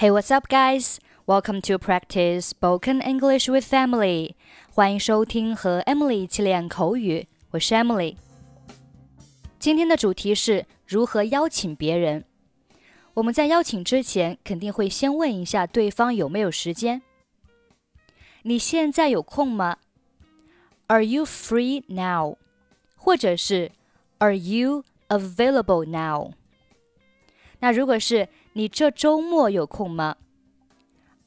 Hey, what's up, guys? Welcome to practice spoken English with Emily. 欢迎收听和 Emily 一起练口语。我是 Emily。今天的主题是如何邀请别人。我们在邀请之前，肯定会先问一下对方有没有时间。你现在有空吗？Are you free now？或者是 Are you available now？那如果是 你这周末有空吗？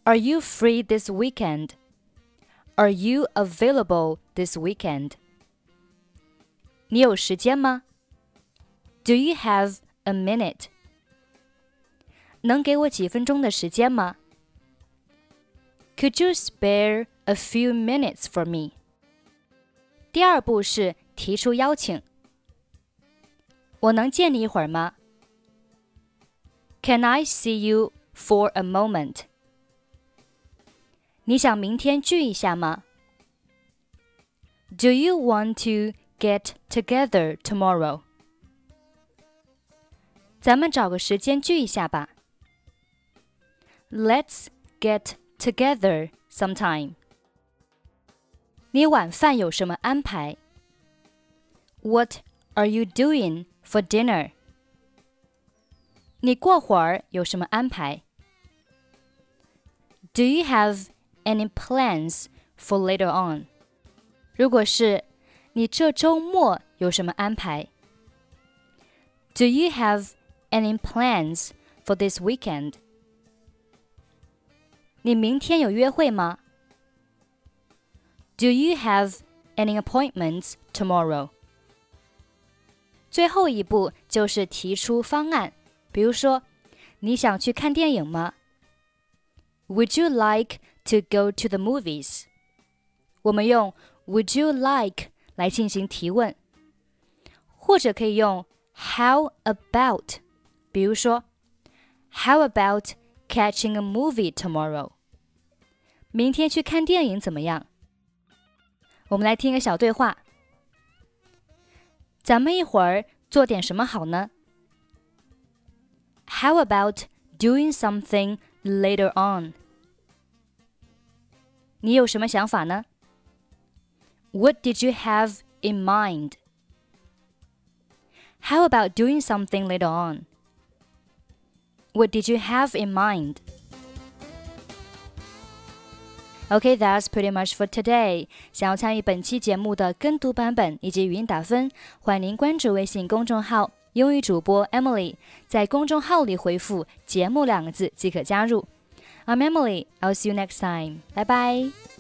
Are you free this weekend? Are you available this weekend? 你有时间吗？Do you have a minute? 能给我几分钟的时间吗？Could you spare a few minutes for me? 第二步是提出邀请。我能见你一会儿吗 ？can I see you for a moment? 你想明天聚一下吗？Do you want to get together tomorrow? 咱们找个时间聚一下吧。Let's get together sometime. 你晚饭有什么安排？What are you doing for dinner? 你过会儿有什么安排？Do you have any plans for later on？如果是你这周末有什么安排？Do you have any plans for this weekend？你明天有约会吗？Do you have any appointments tomorrow？最后一步就是提出方案。 比如说，你想去看电影吗？Would you like to go to the movies？我们用 Would you like 来进行提问，或者可以用 How about？比如说，How about catching a movie tomorrow？明天去看电影怎么样？我们来听一个小对话。咱们一会儿做点什么好呢 ？How about doing something later on? 你有什么想法呢？What did you have in mind? How about doing something later on? What did you have in mind? Okay, that's pretty much for today. 想要参与本期节目的跟读版本以及语音打分，欢迎您关注微信公众号 英语主播 Emily 在公众号里回复“节目”两个字即可加入。I'm Emily. I'll see you next time. 拜拜。